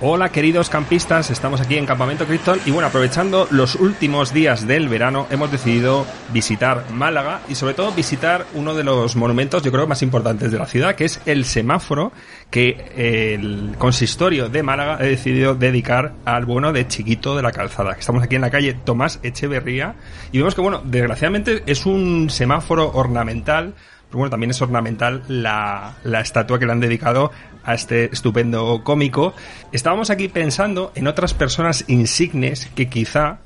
Hola queridos campistas, estamos aquí en Campamento Krypton y bueno, aprovechando los últimos días del verano hemos decidido visitar Málaga y sobre todo visitar uno de los monumentos yo creo más importantes de la ciudad, que es el semáforo que el consistorio de Málaga ha decidido dedicar al bueno de Chiquito de la Calzada. Estamos aquí en la calle Tomás Echeverría y vemos que bueno, desgraciadamente es un semáforo ornamental bueno, también es ornamental la, la, estatua que le han dedicado a este estupendo cómico. Estábamos aquí pensando en otras personas insignes que quizá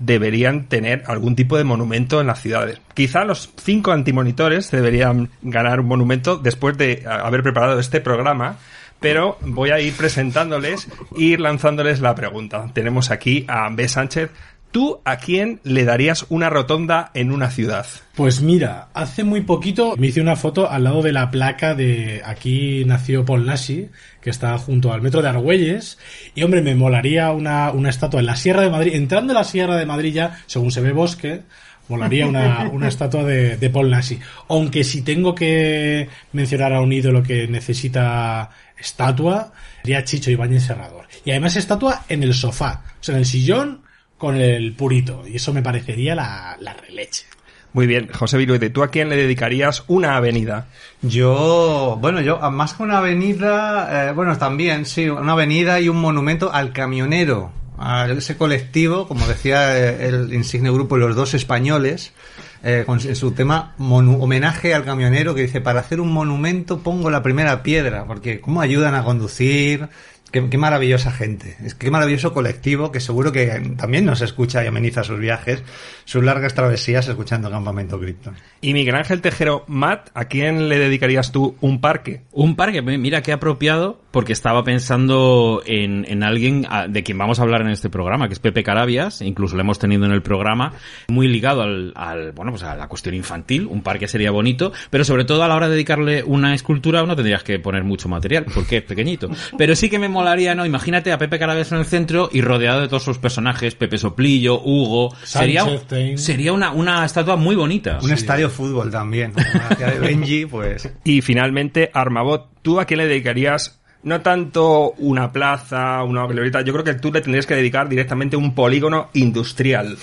deberían tener algún tipo de monumento en las ciudades. Quizá los cinco antimonitores deberían ganar un monumento después de haber preparado este programa, pero voy a ir presentándoles e ir lanzándoles la pregunta. Tenemos aquí a B. Sánchez. ¿Tú a quién le darías una rotonda en una ciudad? Pues mira, hace muy poquito me hice una foto al lado de la placa de aquí nació Paul Nashi, que está junto al metro de Argüelles, y hombre, me molaría una, una estatua en la Sierra de Madrid, entrando en la Sierra de Madrid ya, según se ve bosque, molaría una, una estatua de, de, Paul Nashi. Aunque si tengo que mencionar a un ídolo que necesita estatua, sería Chicho Ibáñez Serrador. Y además estatua en el sofá, o sea, en el sillón con el purito. Y eso me parecería la, la releche. Muy bien, José Viruete, ¿tú a quién le dedicarías una avenida? Yo, bueno, yo más que una avenida, eh, bueno, también, sí, una avenida y un monumento al camionero, a ese colectivo, como decía el insigne grupo Los Dos Españoles, eh, con su tema homenaje al camionero que dice, para hacer un monumento pongo la primera piedra, porque cómo ayudan a conducir, Qué, qué, maravillosa gente, es qué maravilloso colectivo que seguro que también nos escucha y ameniza sus viajes, sus largas travesías escuchando Campamento Krypton. Y Miguel Ángel Tejero, Matt, ¿a quién le dedicarías tú un parque? Un parque, mira qué apropiado, porque estaba pensando en, en alguien de quien vamos a hablar en este programa, que es Pepe Carabias, incluso lo hemos tenido en el programa, muy ligado al, al bueno, pues a la cuestión infantil, un parque sería bonito, pero sobre todo a la hora de dedicarle una escultura no tendrías que poner mucho material, porque es pequeñito. Pero sí que me molaría, ¿no? Imagínate a Pepe Carabias en el centro y rodeado de todos sus personajes, Pepe Soplillo, Hugo. sería, sería una, una estatua muy bonita. Un sí. estadio de fútbol también. de Benji, pues. Y finalmente, Armabot, ¿tú a quién le dedicarías no tanto una plaza, una glorieta, yo creo que tú le tendrías que dedicar directamente un polígono industrial.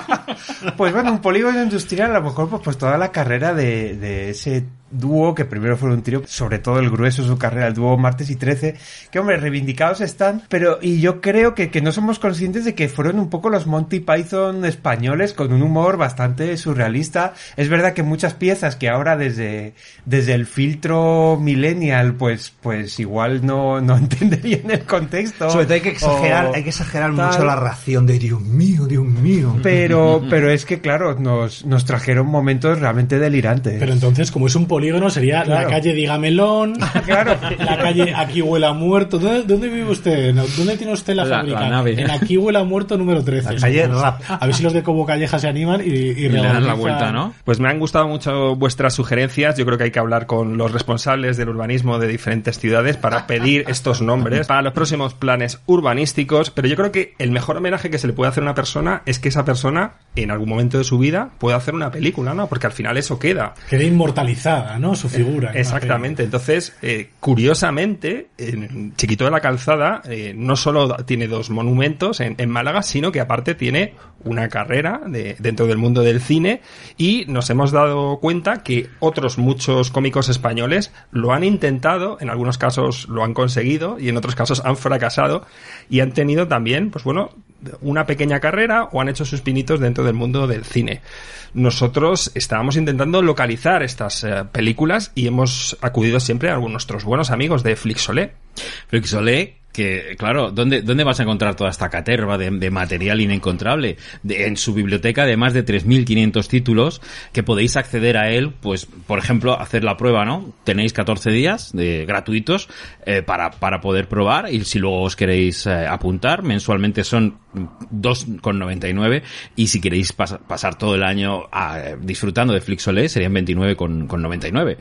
pues bueno, un polígono industrial a lo mejor pues, pues toda la carrera de, de ese dúo, que primero fue un trío, sobre todo el grueso de su carrera, el dúo Martes y 13, que hombre, reivindicados están, pero y yo creo que, que no somos conscientes de que fueron un poco los Monty Python españoles con un humor bastante surrealista. Es verdad que muchas piezas que ahora desde, desde el filtro millennial, pues, pues igual no, no entenderían el contexto. Sobre todo hay que exagerar, hay que exagerar mucho la ración de Dios mío, Dios mío. Pero, pero es que claro, nos, nos trajeron momentos realmente delirantes. Pero entonces, como es un polígono sería claro. la calle Dígamelón, claro. la calle Aquí huele a muerto. ¿Dónde, dónde vive usted? ¿Dónde tiene usted la, la fábrica? La nave. En Aquí huele a muerto número 13. La calle Rap. A ver si los de Cobo Calleja se animan y, y, y le dan la vuelta, ¿no? Pues me han gustado mucho vuestras sugerencias. Yo creo que hay que hablar con los responsables del urbanismo de diferentes ciudades para pedir estos nombres para los próximos planes urbanísticos. Pero yo creo que el mejor homenaje que se le puede hacer a una persona es que esa persona, en algún momento de su vida, pueda hacer una película, ¿no? Porque al final eso queda. Queda inmortalizada. ¿No? Su figura. ¿no? Exactamente. Entonces, eh, curiosamente, en Chiquito de la Calzada eh, no solo tiene dos monumentos en, en Málaga, sino que aparte tiene una carrera de- dentro del mundo del cine y nos hemos dado cuenta que otros muchos cómicos españoles lo han intentado, en algunos casos lo han conseguido y en otros casos han fracasado y han tenido también, pues bueno, una pequeña carrera o han hecho sus pinitos dentro del mundo del cine. Nosotros estábamos intentando localizar estas eh, películas y hemos acudido siempre a nuestros buenos amigos de Flixolé. Flixolé, que claro, ¿dónde, ¿dónde vas a encontrar toda esta caterva de, de material inencontrable? De- en su biblioteca de más de 3.500 títulos que podéis acceder a él, pues, por ejemplo, hacer la prueba, ¿no? Tenéis 14 días de gratuitos eh, para, para poder probar y si luego os queréis eh, apuntar, mensualmente son 2,99 y si queréis pas- pasar todo el año ah, disfrutando de Flixolé serían 29,99.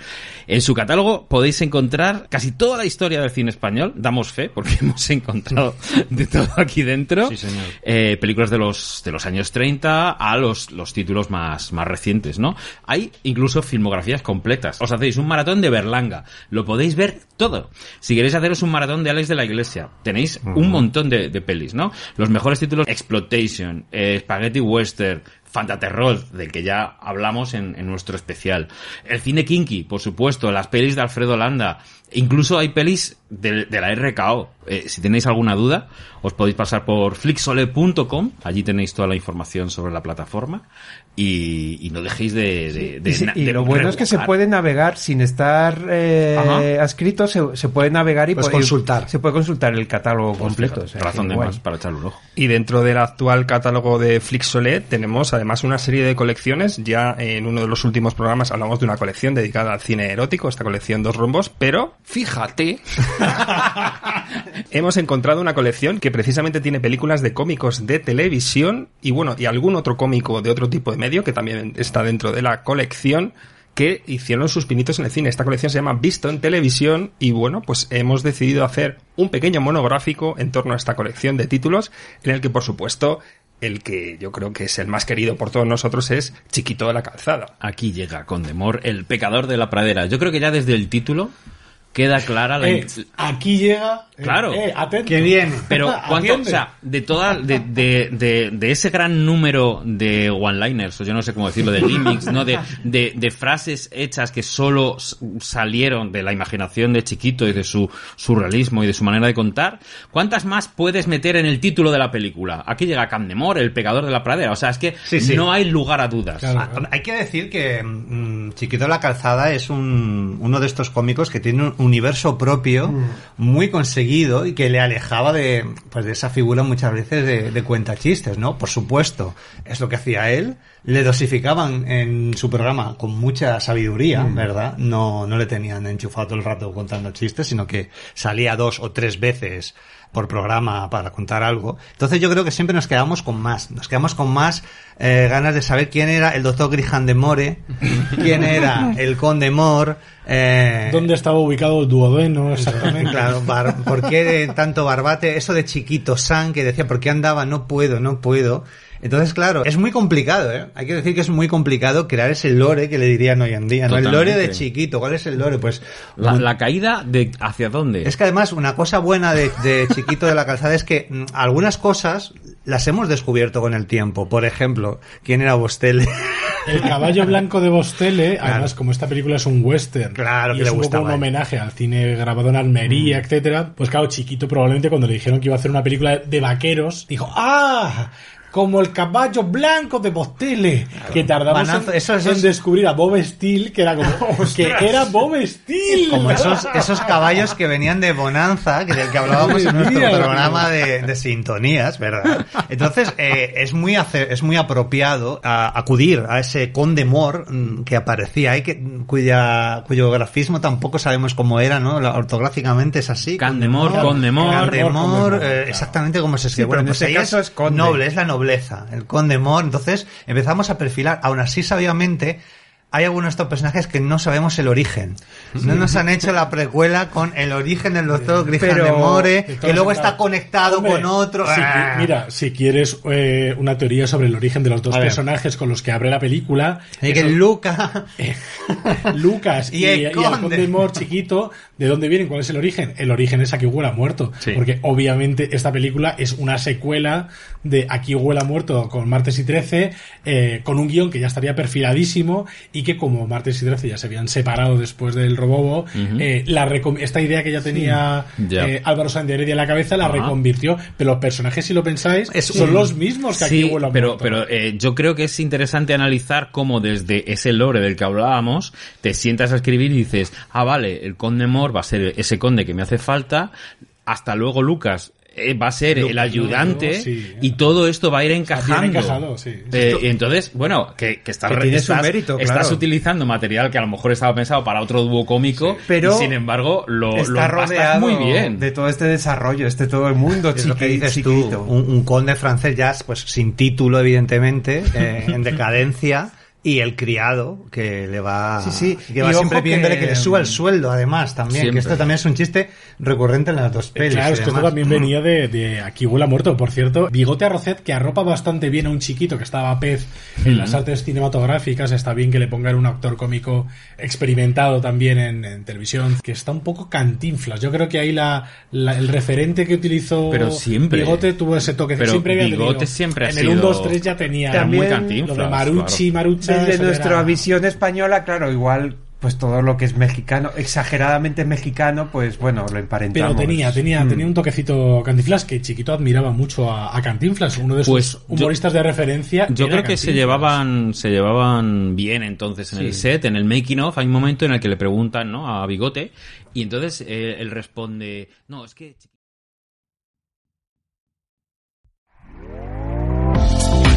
En su catálogo podéis encontrar casi toda la historia del cine español, damos fe, porque hemos encontrado de todo aquí dentro. Sí, señor. Eh, películas de los, de los años 30 a los, los títulos más, más recientes, ¿no? Hay incluso filmografías completas. Os hacéis un maratón de Berlanga. Lo podéis ver todo. Si queréis haceros un maratón de Alex de la Iglesia, tenéis un montón de, de pelis, ¿no? Los mejores títulos, Exploitation, eh, Spaghetti Western, Fantaterror, del que ya hablamos en, en nuestro especial. El cine kinky, por supuesto, las pelis de Alfredo Landa. Incluso hay pelis de, de la RKO. Eh, si tenéis alguna duda, os podéis pasar por flixole.com. Allí tenéis toda la información sobre la plataforma. Y, y no dejéis de... de- de y, na- y de lo bueno es que se puede navegar sin estar eh, adscrito, se, se puede navegar y puede- consultar. Se puede consultar el catálogo completo. o sea, Razón de guay. más para echarle un ojo. Y dentro del actual catálogo de Flixolé tenemos además una serie de colecciones. Ya en uno de los últimos programas hablamos de una colección dedicada al cine erótico, esta colección Dos Rombos, pero fíjate, hemos encontrado una colección que precisamente tiene películas de cómicos de televisión y bueno, y algún otro cómico de otro tipo de medio que también está dentro de la colección que hicieron sus pinitos en el cine. Esta colección se llama Visto en Televisión y bueno, pues hemos decidido hacer un pequeño monográfico en torno a esta colección de títulos en el que por supuesto el que yo creo que es el más querido por todos nosotros es Chiquito de la Calzada. Aquí llega Condemor, el pecador de la pradera. Yo creo que ya desde el título queda clara la... Eh, aquí llega. eh, Claro. eh, atento. Que viene. Pero cuánto, Atiende. o sea, de toda, de, de, de, de ese gran número de one-liners, o yo no sé cómo decirlo, de gimmicks, ¿no? De, de, de frases hechas que solo salieron de la imaginación de chiquito y de su surrealismo y de su manera de contar, ¿cuántas más puedes meter en el título de la película? Aquí llega Candemore, el pecador de la pradera, o sea, es que Sí, sí. no hay lugar a dudas. Claro. Ah, Hay que decir que mm, Chiquito de la Calzada es un, uno de estos cómicos que tiene un universo propio muy conseguido y que le alejaba de, pues, de esa figura muchas veces de, de cuentachistes, ¿no? Por supuesto, es lo que hacía él. Le dosificaban en su programa con mucha sabiduría, ¿verdad? No, no le tenían enchufado todo el rato contando chistes, sino que salía dos o tres veces por programa para contar algo. Entonces yo creo que siempre nos quedamos con más, nos quedamos con más eh, ganas de saber quién era el doctor Grijan de More, quién era el conde More, eh, ¿Dónde estaba ubicado el duodeno exactamente? Claro, bar- ¿por qué tanto barbate? Eso de chiquito San que decía, ¿por qué andaba? No puedo, no puedo. Entonces, claro, es muy complicado, ¿eh? Hay que decir que es muy complicado crear ese lore que le dirían hoy en día, ¿no? El lore de chiquito. ¿Cuál es el lore? Pues La, la caída de hacia dónde. es que además una cosa buena de, de Chiquito de la Calzada es que mm, algunas cosas las hemos descubierto con el tiempo. Por ejemplo, ¿quién era Bostele? El caballo blanco de Bostele, además como esta película es un western Claro, y que es le un poco un homenaje al cine grabado en Almería, etcétera, pues claro, chiquito probablemente cuando le dijeron que iba a hacer una película de vaqueros, dijo, ¡ah! Como el caballo blanco de Bostele, que tardamos Manazo, en, eso- eso en es- descubrir a Bob Steele, que era como, que era Bob Steele. Como esos, esos caballos que venían de Bonanza, que del que hablábamos en nuestro programa de, de sintonías, ¿verdad? Entonces, eh, es muy ace- es muy apropiado a- acudir a ese conde Mor mm, que aparecía ahí, que, cuya, cuyo grafismo tampoco sabemos cómo era, ¿no? La- ortográficamente es así. Candemor, Condemor. Candemor, Condemor, eh, claro. exactamente como se escribe. Sí, en pues este ahí caso es conde. noble, es la el conde Mor. Entonces empezamos a perfilar, aún así sabiamente, hay algunos de estos personajes que no sabemos el origen. No nos han hecho la precuela con el origen del doctor Grisham de More, de que luego está conectado Hombre, con otro. si Ah. mira, si quieres eh, una teoría sobre el origen de los dos personajes con los que abre la película, Y que eso- Luca. Lucas Y y, el y el conde. conde Mor chiquito, ¿de dónde vienen? ¿Cuál es el origen? El origen es Aquí huela muerto. Sí. Porque obviamente esta película es una secuela de Aquí huela muerto con Martes y 13, eh, con un guion que ya estaría perfiladísimo y que como Martes y 13 ya se habían separado después del Robobo, eh, la esta idea que ya tenía eh, Álvaro Sánchez de Heredia en la cabeza la reconvirtió. Pero los personajes, si lo pensáis, Es son un- los mismos que Aquí Sí, huela pero, muerto. pero eh, yo creo que es interesante analizar cómo desde ese lore del que hablábamos te sientas a escribir y dices, ah, vale, el conde Mor va a ser ese conde que me hace falta, hasta luego Lucas eh, va a ser el ayudante sí. y todo esto va a ir encajando. encajado, sí. Eh, y entonces, bueno, que, que estás, Que tiene su estás- utilizando material que a lo mejor estaba pensado para otro dúo cómico, pero y sin embargo lo, lo está empastas rodeado muy bien. de todo este desarrollo, este todo el mundo Es lo que chiqui- dices chiquito. tú, un, un conde francés ya, pues sin título, evidentemente, eh, en decadencia, y el criado que le va, Sí, sí. que va siempre pidiéndole que- que, le suba el sueldo, además, también, Siempre. que esto también es un chiste recurrente en las dos Eh, pelis. Claro, es que esto también venía de, de Aquí huela muerto, por cierto. Bigote Arrocet, que arropa bastante bien a un chiquito que estaba pez en las artes cinematográficas. Está bien que le pongan un actor cómico experimentado también en, en televisión, que está un poco cantinflas. Yo creo que ahí la, la- el referente que utilizó Pero siempre. Bigote tuvo ese toque. Pero siempre Bigote tenido. siempre ha En el sido- 1, 2, 3 ya tenía muy También cantinflas, lo de Marucci, claro. Marucha. Desde eso nuestra era- visión española, claro, igual pues todo lo que es mexicano, exageradamente mexicano, pues bueno, lo emparentamos. Pero tenía, tenía, Mm. tenía un toquecito Cantinflas que chiquito admiraba mucho a, a Cantinflas, uno de sus Pues, yo- humoristas de referencia. Yo creo que se llevaban, se llevaban bien entonces en el set, en el making of, hay un momento en el que le preguntan, ¿no? A Bigote, y entonces eh, él responde, no, es que...